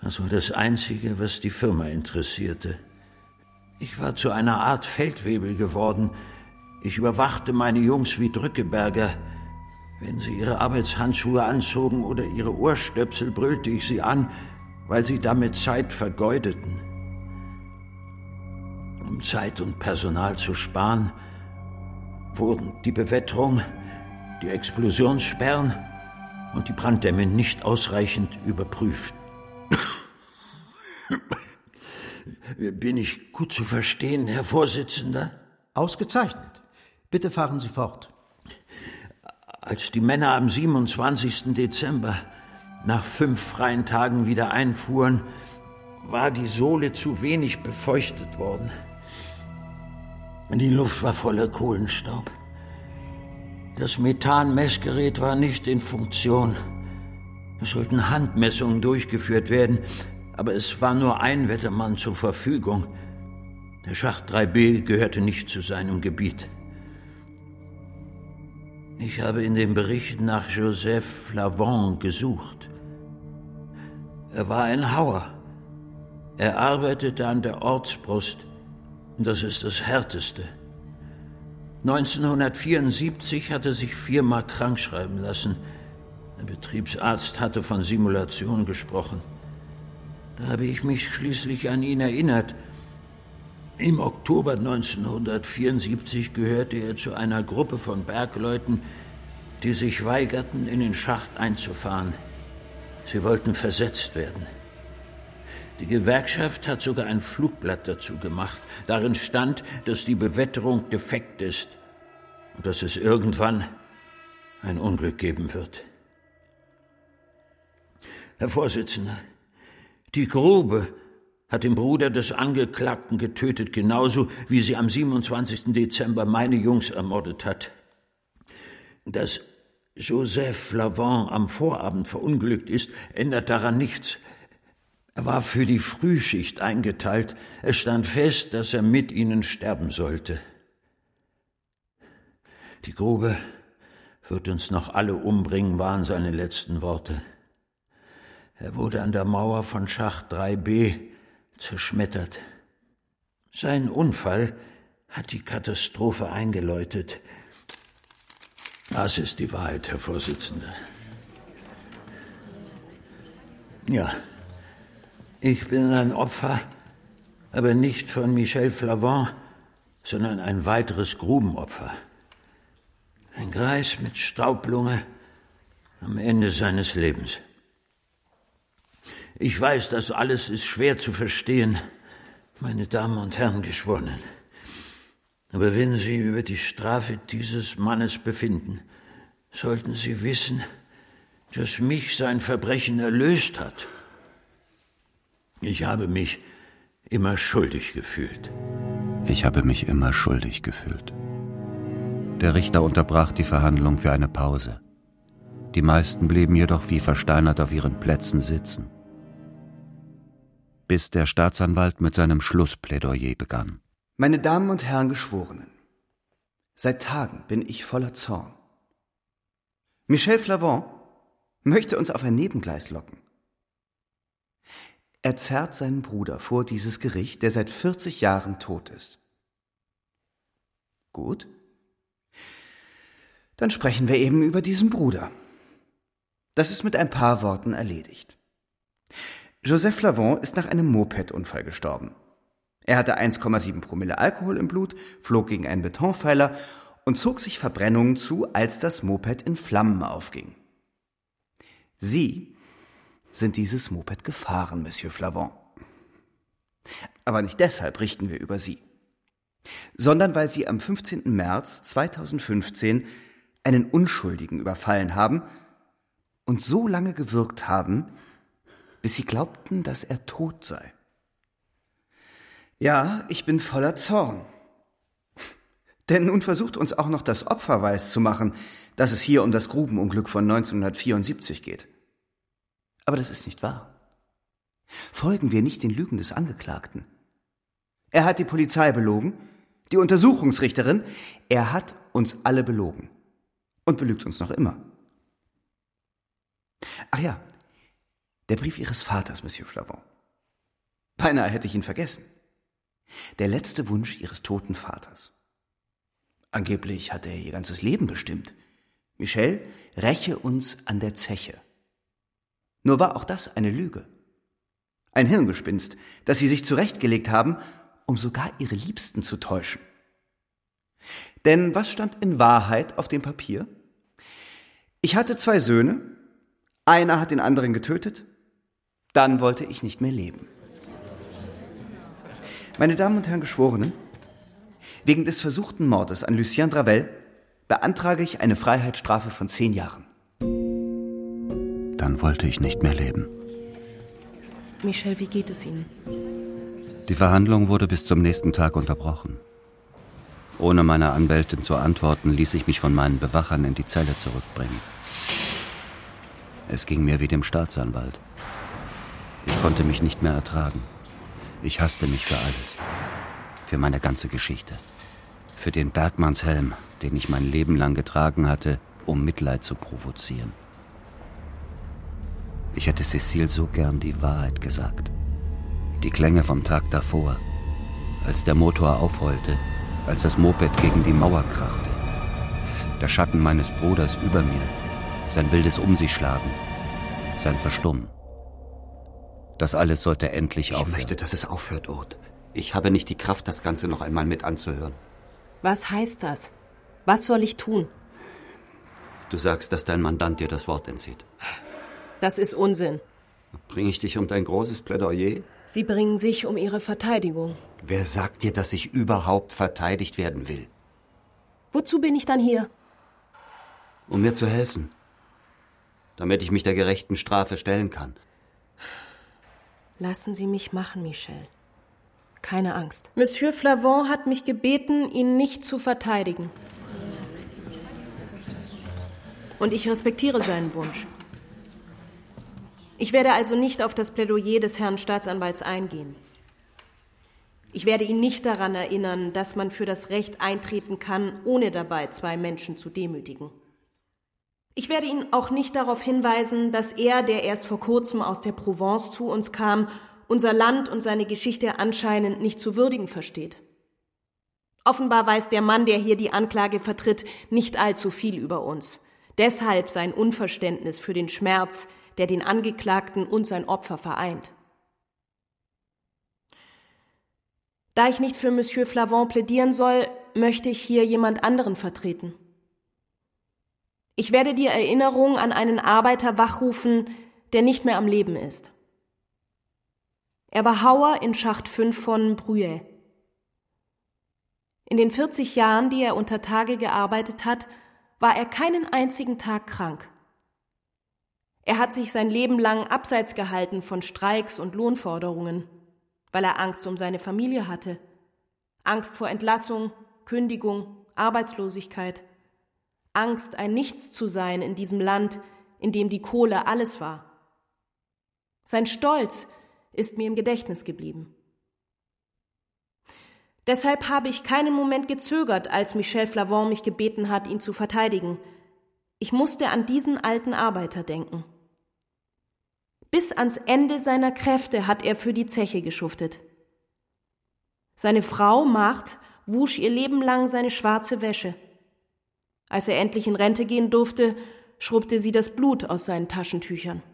das war das Einzige, was die Firma interessierte. Ich war zu einer Art Feldwebel geworden. Ich überwachte meine Jungs wie Drückeberger. Wenn sie ihre Arbeitshandschuhe anzogen oder ihre Ohrstöpsel, brüllte ich sie an, weil sie damit Zeit vergeudeten. Um Zeit und Personal zu sparen, wurden die Bewetterung, die Explosionssperren und die Branddämme nicht ausreichend überprüft. Bin ich gut zu verstehen, Herr Vorsitzender? Ausgezeichnet. Bitte fahren Sie fort. Als die Männer am 27. Dezember nach fünf freien Tagen wieder einfuhren, war die Sohle zu wenig befeuchtet worden. Die Luft war voller Kohlenstaub. Das Methanmessgerät war nicht in Funktion. Es sollten Handmessungen durchgeführt werden, aber es war nur ein Wettermann zur Verfügung. Der Schacht 3b gehörte nicht zu seinem Gebiet. Ich habe in den Berichten nach Joseph Flavon gesucht. Er war ein Hauer. Er arbeitete an der Ortsbrust. Das ist das Härteste. 1974 hatte sich viermal krankschreiben lassen. Der Betriebsarzt hatte von Simulation gesprochen. Da habe ich mich schließlich an ihn erinnert. Im Oktober 1974 gehörte er zu einer Gruppe von Bergleuten, die sich weigerten, in den Schacht einzufahren. Sie wollten versetzt werden. Die Gewerkschaft hat sogar ein Flugblatt dazu gemacht. Darin stand, dass die Bewetterung defekt ist und dass es irgendwann ein Unglück geben wird. Herr Vorsitzender, die Grube hat den Bruder des Angeklagten getötet, genauso wie sie am 27. Dezember meine Jungs ermordet hat. Dass Joseph Flavon am Vorabend verunglückt ist, ändert daran nichts. Er war für die Frühschicht eingeteilt. Es stand fest, dass er mit ihnen sterben sollte. Die Grube wird uns noch alle umbringen, waren seine letzten Worte. Er wurde an der Mauer von Schacht 3b zerschmettert. Sein Unfall hat die Katastrophe eingeläutet. Das ist die Wahrheit, Herr Vorsitzender. Ja, ich bin ein Opfer, aber nicht von Michel Flavon, sondern ein weiteres Grubenopfer. Ein Greis mit Staublunge am Ende seines Lebens. Ich weiß, das alles ist schwer zu verstehen, meine Damen und Herren Geschworenen. Aber wenn Sie über die Strafe dieses Mannes befinden, sollten Sie wissen, dass mich sein Verbrechen erlöst hat. Ich habe mich immer schuldig gefühlt. Ich habe mich immer schuldig gefühlt. Der Richter unterbrach die Verhandlung für eine Pause. Die meisten blieben jedoch wie versteinert auf ihren Plätzen sitzen bis der Staatsanwalt mit seinem Schlussplädoyer begann. Meine Damen und Herren Geschworenen, seit Tagen bin ich voller Zorn. Michel Flavon möchte uns auf ein Nebengleis locken. Er zerrt seinen Bruder vor dieses Gericht, der seit 40 Jahren tot ist. Gut. Dann sprechen wir eben über diesen Bruder. Das ist mit ein paar Worten erledigt. Joseph Flavon ist nach einem Moped-Unfall gestorben. Er hatte 1,7 Promille Alkohol im Blut, flog gegen einen Betonpfeiler und zog sich Verbrennungen zu, als das Moped in Flammen aufging. Sie sind dieses Moped gefahren, Monsieur Flavon. Aber nicht deshalb richten wir über Sie, sondern weil Sie am 15. März 2015 einen Unschuldigen überfallen haben und so lange gewirkt haben, bis sie glaubten, dass er tot sei. Ja, ich bin voller Zorn. Denn nun versucht uns auch noch das Opfer weiß zu machen, dass es hier um das Grubenunglück von 1974 geht. Aber das ist nicht wahr. Folgen wir nicht den Lügen des Angeklagten. Er hat die Polizei belogen, die Untersuchungsrichterin. Er hat uns alle belogen. Und belügt uns noch immer. Ach ja, der Brief Ihres Vaters, Monsieur Flavon. Beinahe hätte ich ihn vergessen. Der letzte Wunsch Ihres toten Vaters. Angeblich hat er ihr ganzes Leben bestimmt. Michel, räche uns an der Zeche. Nur war auch das eine Lüge. Ein Hirngespinst, das sie sich zurechtgelegt haben, um sogar ihre Liebsten zu täuschen. Denn was stand in Wahrheit auf dem Papier? Ich hatte zwei Söhne, einer hat den anderen getötet, dann wollte ich nicht mehr leben. Meine Damen und Herren Geschworenen, wegen des versuchten Mordes an Lucien Dravel beantrage ich eine Freiheitsstrafe von zehn Jahren. Dann wollte ich nicht mehr leben. Michel, wie geht es Ihnen? Die Verhandlung wurde bis zum nächsten Tag unterbrochen. Ohne meiner Anwältin zu antworten, ließ ich mich von meinen Bewachern in die Zelle zurückbringen. Es ging mir wie dem Staatsanwalt. Ich konnte mich nicht mehr ertragen. Ich hasste mich für alles. Für meine ganze Geschichte. Für den Bergmannshelm, den ich mein Leben lang getragen hatte, um Mitleid zu provozieren. Ich hätte Cecile so gern die Wahrheit gesagt. Die Klänge vom Tag davor, als der Motor aufheulte, als das Moped gegen die Mauer krachte. Der Schatten meines Bruders über mir, sein wildes Um sich schlagen, sein Verstummen. Das alles sollte endlich ich aufhören. Ich möchte, dass es aufhört, Urt. Ich habe nicht die Kraft, das Ganze noch einmal mit anzuhören. Was heißt das? Was soll ich tun? Du sagst, dass dein Mandant dir das Wort entzieht. Das ist Unsinn. Bringe ich dich um dein großes Plädoyer? Sie bringen sich um Ihre Verteidigung. Wer sagt dir, dass ich überhaupt verteidigt werden will? Wozu bin ich dann hier? Um mir zu helfen. Damit ich mich der gerechten Strafe stellen kann. Lassen Sie mich machen, Michel. Keine Angst. Monsieur Flavon hat mich gebeten, ihn nicht zu verteidigen. Und ich respektiere seinen Wunsch. Ich werde also nicht auf das Plädoyer des Herrn Staatsanwalts eingehen. Ich werde ihn nicht daran erinnern, dass man für das Recht eintreten kann, ohne dabei zwei Menschen zu demütigen. Ich werde ihn auch nicht darauf hinweisen, dass er, der erst vor kurzem aus der Provence zu uns kam, unser Land und seine Geschichte anscheinend nicht zu würdigen versteht. Offenbar weiß der Mann, der hier die Anklage vertritt, nicht allzu viel über uns. Deshalb sein Unverständnis für den Schmerz, der den Angeklagten und sein Opfer vereint. Da ich nicht für Monsieur Flavon plädieren soll, möchte ich hier jemand anderen vertreten. Ich werde die Erinnerung an einen Arbeiter wachrufen, der nicht mehr am Leben ist. Er war Hauer in Schacht 5 von Bruyère. In den 40 Jahren, die er unter Tage gearbeitet hat, war er keinen einzigen Tag krank. Er hat sich sein Leben lang abseits gehalten von Streiks und Lohnforderungen, weil er Angst um seine Familie hatte. Angst vor Entlassung, Kündigung, Arbeitslosigkeit. Angst, ein Nichts zu sein in diesem Land, in dem die Kohle alles war. Sein Stolz ist mir im Gedächtnis geblieben. Deshalb habe ich keinen Moment gezögert, als Michel Flavon mich gebeten hat, ihn zu verteidigen. Ich musste an diesen alten Arbeiter denken. Bis ans Ende seiner Kräfte hat er für die Zeche geschuftet. Seine Frau, Marthe, wusch ihr Leben lang seine schwarze Wäsche. Als er endlich in Rente gehen durfte, schrubbte sie das Blut aus seinen Taschentüchern.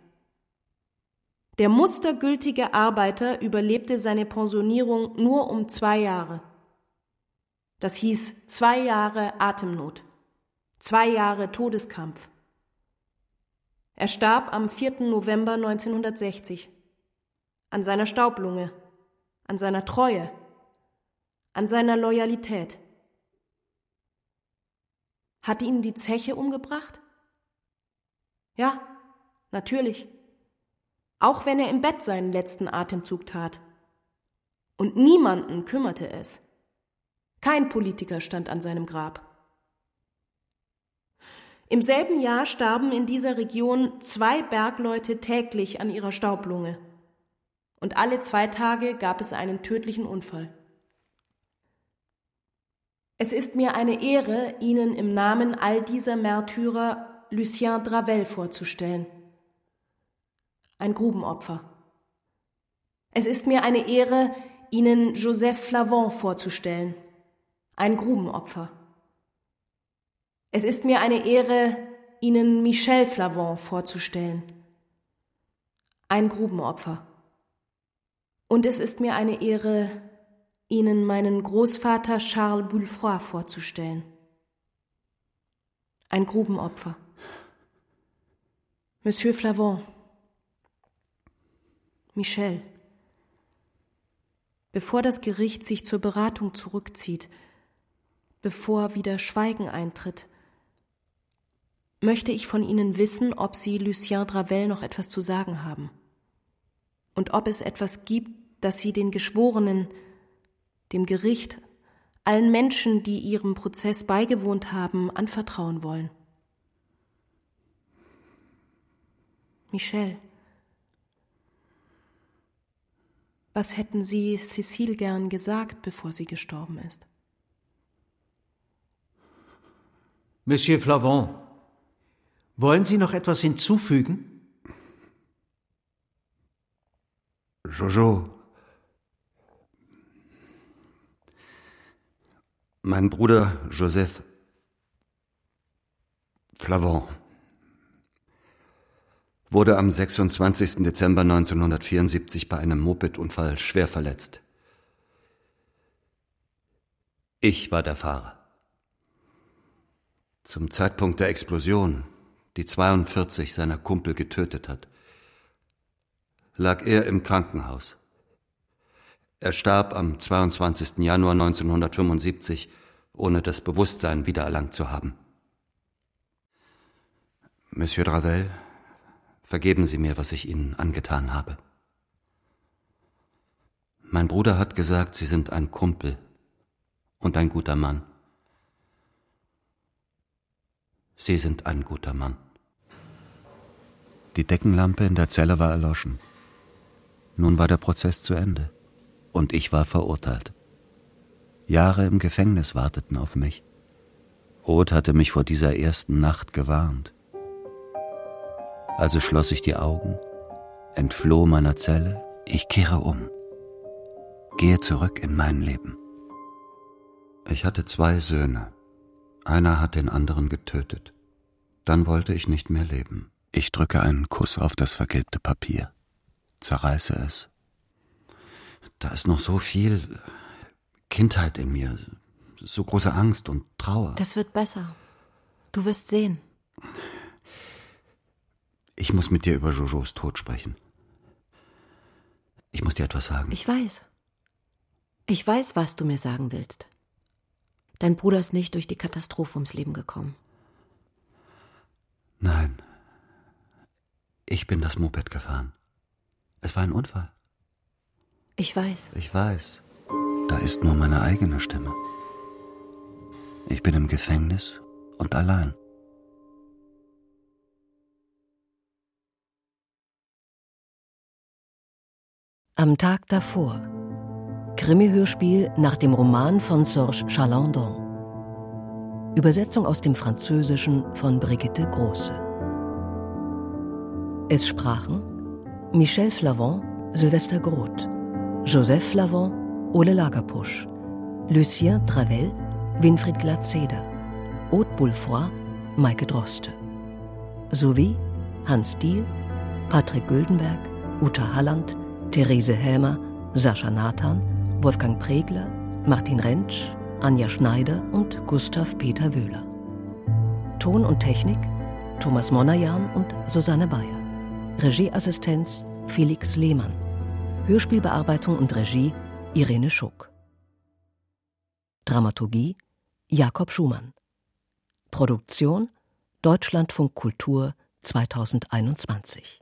Der mustergültige Arbeiter überlebte seine Pensionierung nur um zwei Jahre. Das hieß zwei Jahre Atemnot, zwei Jahre Todeskampf. Er starb am 4. November 1960 an seiner Staublunge, an seiner Treue, an seiner Loyalität. Hat ihn die Zeche umgebracht? Ja, natürlich. Auch wenn er im Bett seinen letzten Atemzug tat. Und niemanden kümmerte es. Kein Politiker stand an seinem Grab. Im selben Jahr starben in dieser Region zwei Bergleute täglich an ihrer Staublunge. Und alle zwei Tage gab es einen tödlichen Unfall. Es ist mir eine Ehre, Ihnen im Namen all dieser Märtyrer Lucien Dravel vorzustellen. Ein Grubenopfer. Es ist mir eine Ehre, Ihnen Joseph Flavon vorzustellen. Ein Grubenopfer. Es ist mir eine Ehre, Ihnen Michel Flavon vorzustellen. Ein Grubenopfer. Und es ist mir eine Ehre, Ihnen meinen Großvater Charles Boulefroy vorzustellen. Ein Grubenopfer. Monsieur Flavon. Michel. Bevor das Gericht sich zur Beratung zurückzieht, bevor wieder Schweigen eintritt, möchte ich von Ihnen wissen, ob Sie Lucien Dravel noch etwas zu sagen haben und ob es etwas gibt, das Sie den Geschworenen, dem Gericht, allen Menschen, die Ihrem Prozess beigewohnt haben, anvertrauen wollen. Michel, was hätten Sie Cécile gern gesagt, bevor sie gestorben ist? Monsieur Flavon, wollen Sie noch etwas hinzufügen? Jojo. Mein Bruder Joseph Flavon wurde am 26. Dezember 1974 bei einem Mopedunfall schwer verletzt. Ich war der Fahrer. Zum Zeitpunkt der Explosion die 42 seiner Kumpel getötet hat, lag er im Krankenhaus. Er starb am 22. Januar 1975, ohne das Bewusstsein wiedererlangt zu haben. Monsieur Dravel, vergeben Sie mir, was ich Ihnen angetan habe. Mein Bruder hat gesagt, Sie sind ein Kumpel und ein guter Mann. Sie sind ein guter Mann. Die Deckenlampe in der Zelle war erloschen. Nun war der Prozess zu Ende. Und ich war verurteilt. Jahre im Gefängnis warteten auf mich. Roth hatte mich vor dieser ersten Nacht gewarnt. Also schloss ich die Augen, entfloh meiner Zelle, ich kehre um, gehe zurück in mein Leben. Ich hatte zwei Söhne. Einer hat den anderen getötet. Dann wollte ich nicht mehr leben. Ich drücke einen Kuss auf das vergilbte Papier, zerreiße es. Da ist noch so viel Kindheit in mir, so große Angst und Trauer. Das wird besser. Du wirst sehen. Ich muss mit dir über Jojos Tod sprechen. Ich muss dir etwas sagen. Ich weiß. Ich weiß, was du mir sagen willst. Dein Bruder ist nicht durch die Katastrophe ums Leben gekommen. Nein. Ich bin das Moped gefahren. Es war ein Unfall. Ich weiß. Ich weiß. Da ist nur meine eigene Stimme. Ich bin im Gefängnis und allein. Am Tag davor. Krimi-Hörspiel nach dem Roman von Serge Chalandon. Übersetzung aus dem Französischen von Brigitte Große. Es sprachen Michel Flavon, Sylvester Groth, Joseph Flavon, Ole Lagerpusch, Lucien Travel, Winfried Glatzeder, Aude Boulefroy, Maike Droste, sowie Hans Diehl, Patrick Güldenberg, Uta Halland, Therese Hämer, Sascha Nathan, Wolfgang Pregler, Martin Rentsch, Anja Schneider und Gustav Peter Wöhler. Ton und Technik Thomas Monajan und Susanne Bayer. Regieassistenz Felix Lehmann. Hörspielbearbeitung und Regie Irene Schuck. Dramaturgie Jakob Schumann. Produktion Deutschlandfunk Kultur 2021